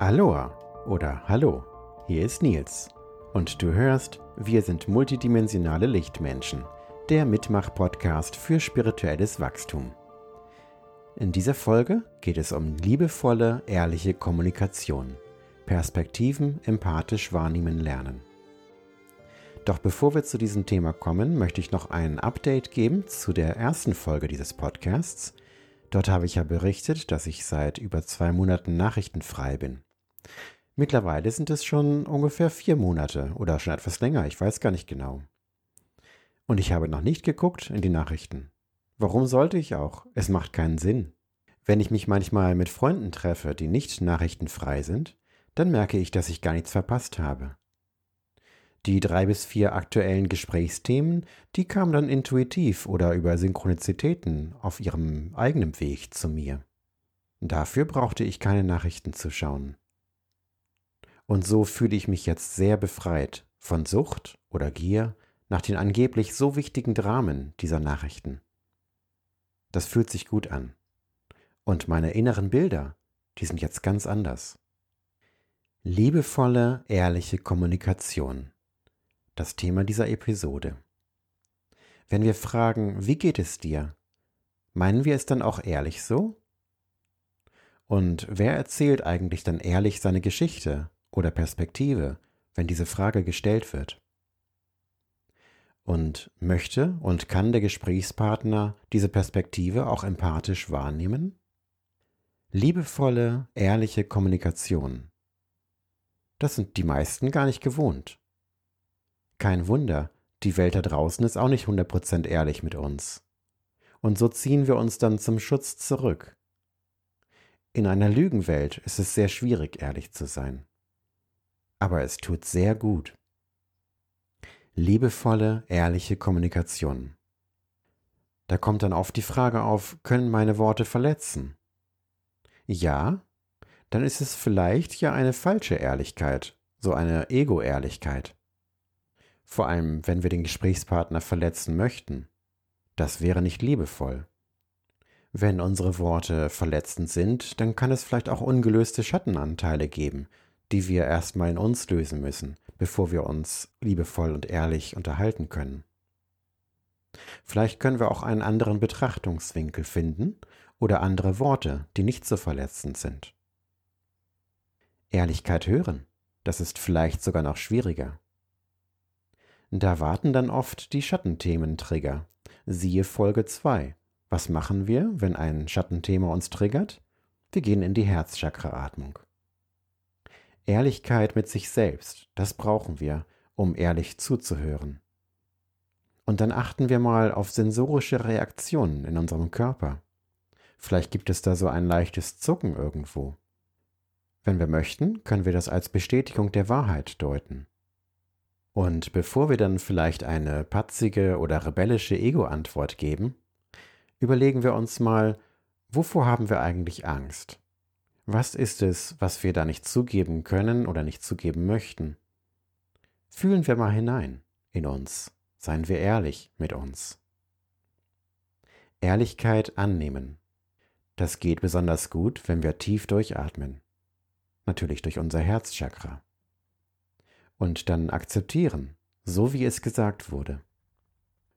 Aloha oder Hallo, hier ist Nils und du hörst Wir sind multidimensionale Lichtmenschen, der Mitmach-Podcast für spirituelles Wachstum. In dieser Folge geht es um liebevolle, ehrliche Kommunikation, Perspektiven empathisch wahrnehmen lernen. Doch bevor wir zu diesem Thema kommen, möchte ich noch ein Update geben zu der ersten Folge dieses Podcasts. Dort habe ich ja berichtet, dass ich seit über zwei Monaten nachrichtenfrei bin. Mittlerweile sind es schon ungefähr vier Monate oder schon etwas länger, ich weiß gar nicht genau. Und ich habe noch nicht geguckt in die Nachrichten. Warum sollte ich auch? Es macht keinen Sinn. Wenn ich mich manchmal mit Freunden treffe, die nicht nachrichtenfrei sind, dann merke ich, dass ich gar nichts verpasst habe. Die drei bis vier aktuellen Gesprächsthemen, die kamen dann intuitiv oder über Synchronizitäten auf ihrem eigenen Weg zu mir. Dafür brauchte ich keine Nachrichten zu schauen. Und so fühle ich mich jetzt sehr befreit von Sucht oder Gier nach den angeblich so wichtigen Dramen dieser Nachrichten. Das fühlt sich gut an. Und meine inneren Bilder, die sind jetzt ganz anders. Liebevolle, ehrliche Kommunikation das Thema dieser Episode. Wenn wir fragen, wie geht es dir, meinen wir es dann auch ehrlich so? Und wer erzählt eigentlich dann ehrlich seine Geschichte oder Perspektive, wenn diese Frage gestellt wird? Und möchte und kann der Gesprächspartner diese Perspektive auch empathisch wahrnehmen? Liebevolle, ehrliche Kommunikation. Das sind die meisten gar nicht gewohnt. Kein Wunder, die Welt da draußen ist auch nicht 100% ehrlich mit uns. Und so ziehen wir uns dann zum Schutz zurück. In einer Lügenwelt ist es sehr schwierig, ehrlich zu sein. Aber es tut sehr gut. Liebevolle, ehrliche Kommunikation. Da kommt dann oft die Frage auf, können meine Worte verletzen? Ja, dann ist es vielleicht ja eine falsche Ehrlichkeit, so eine Ego-Ehrlichkeit vor allem wenn wir den Gesprächspartner verletzen möchten. Das wäre nicht liebevoll. Wenn unsere Worte verletzend sind, dann kann es vielleicht auch ungelöste Schattenanteile geben, die wir erstmal in uns lösen müssen, bevor wir uns liebevoll und ehrlich unterhalten können. Vielleicht können wir auch einen anderen Betrachtungswinkel finden oder andere Worte, die nicht so verletzend sind. Ehrlichkeit hören, das ist vielleicht sogar noch schwieriger. Da warten dann oft die Schattenthemen-Trigger. Siehe Folge 2. Was machen wir, wenn ein Schattenthema uns triggert? Wir gehen in die Herzchakra-Atmung. Ehrlichkeit mit sich selbst, das brauchen wir, um ehrlich zuzuhören. Und dann achten wir mal auf sensorische Reaktionen in unserem Körper. Vielleicht gibt es da so ein leichtes Zucken irgendwo. Wenn wir möchten, können wir das als Bestätigung der Wahrheit deuten. Und bevor wir dann vielleicht eine patzige oder rebellische Ego-Antwort geben, überlegen wir uns mal, wovor haben wir eigentlich Angst? Was ist es, was wir da nicht zugeben können oder nicht zugeben möchten? Fühlen wir mal hinein in uns, seien wir ehrlich mit uns. Ehrlichkeit annehmen. Das geht besonders gut, wenn wir tief durchatmen. Natürlich durch unser Herzchakra und dann akzeptieren, so wie es gesagt wurde.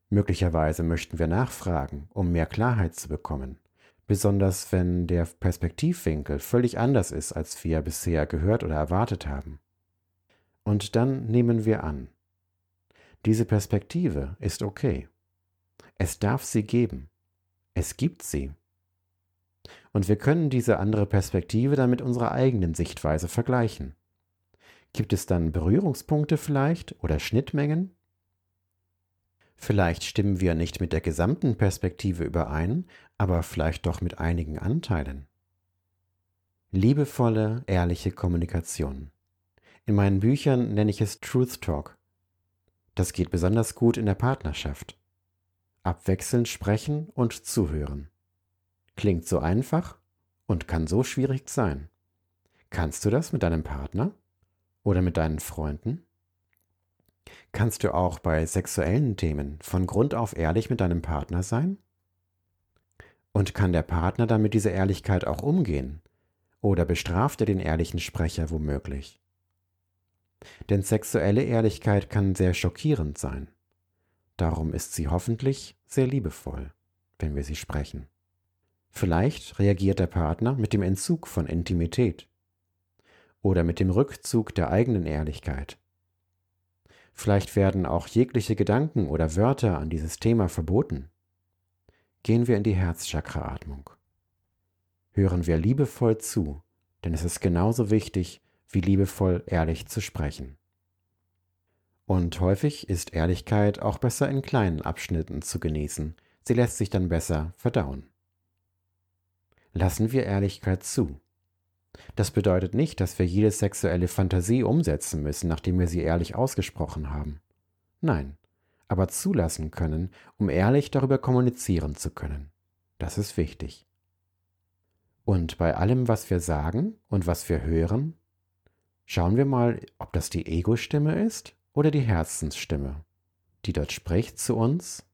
Möglicherweise möchten wir nachfragen, um mehr Klarheit zu bekommen, besonders wenn der Perspektivwinkel völlig anders ist, als wir bisher gehört oder erwartet haben. Und dann nehmen wir an, diese Perspektive ist okay. Es darf sie geben. Es gibt sie. Und wir können diese andere Perspektive dann mit unserer eigenen Sichtweise vergleichen. Gibt es dann Berührungspunkte vielleicht oder Schnittmengen? Vielleicht stimmen wir nicht mit der gesamten Perspektive überein, aber vielleicht doch mit einigen Anteilen. Liebevolle, ehrliche Kommunikation. In meinen Büchern nenne ich es Truth Talk. Das geht besonders gut in der Partnerschaft. Abwechselnd sprechen und zuhören. Klingt so einfach und kann so schwierig sein. Kannst du das mit deinem Partner? oder mit deinen Freunden? Kannst du auch bei sexuellen Themen von Grund auf ehrlich mit deinem Partner sein? Und kann der Partner dann mit dieser Ehrlichkeit auch umgehen? Oder bestraft er den ehrlichen Sprecher womöglich? Denn sexuelle Ehrlichkeit kann sehr schockierend sein. Darum ist sie hoffentlich sehr liebevoll, wenn wir sie sprechen. Vielleicht reagiert der Partner mit dem Entzug von Intimität oder mit dem Rückzug der eigenen Ehrlichkeit. Vielleicht werden auch jegliche Gedanken oder Wörter an dieses Thema verboten. Gehen wir in die Herzchakra-Atmung. Hören wir liebevoll zu, denn es ist genauso wichtig, wie liebevoll ehrlich zu sprechen. Und häufig ist Ehrlichkeit auch besser in kleinen Abschnitten zu genießen, sie lässt sich dann besser verdauen. Lassen wir Ehrlichkeit zu. Das bedeutet nicht, dass wir jede sexuelle Fantasie umsetzen müssen, nachdem wir sie ehrlich ausgesprochen haben. Nein, aber zulassen können, um ehrlich darüber kommunizieren zu können. Das ist wichtig. Und bei allem, was wir sagen und was wir hören, schauen wir mal, ob das die Ego-Stimme ist oder die Herzensstimme, die dort spricht zu uns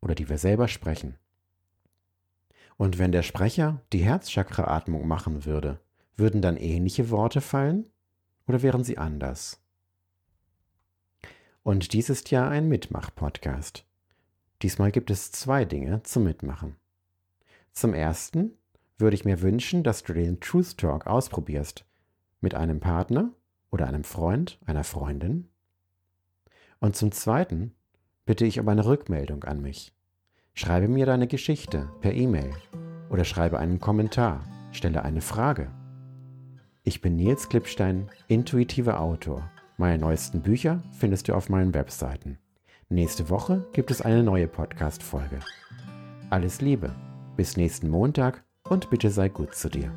oder die wir selber sprechen. Und wenn der Sprecher die Herzchakra-Atmung machen würde, würden dann ähnliche Worte fallen oder wären sie anders? Und dies ist ja ein Mitmach-Podcast. Diesmal gibt es zwei Dinge zum Mitmachen. Zum ersten würde ich mir wünschen, dass du den Truth Talk ausprobierst. Mit einem Partner oder einem Freund, einer Freundin. Und zum Zweiten bitte ich um eine Rückmeldung an mich. Schreibe mir deine Geschichte per E-Mail oder schreibe einen Kommentar, stelle eine Frage. Ich bin Nils Klippstein, intuitiver Autor. Meine neuesten Bücher findest du auf meinen Webseiten. Nächste Woche gibt es eine neue Podcast-Folge. Alles Liebe, bis nächsten Montag und bitte sei gut zu dir.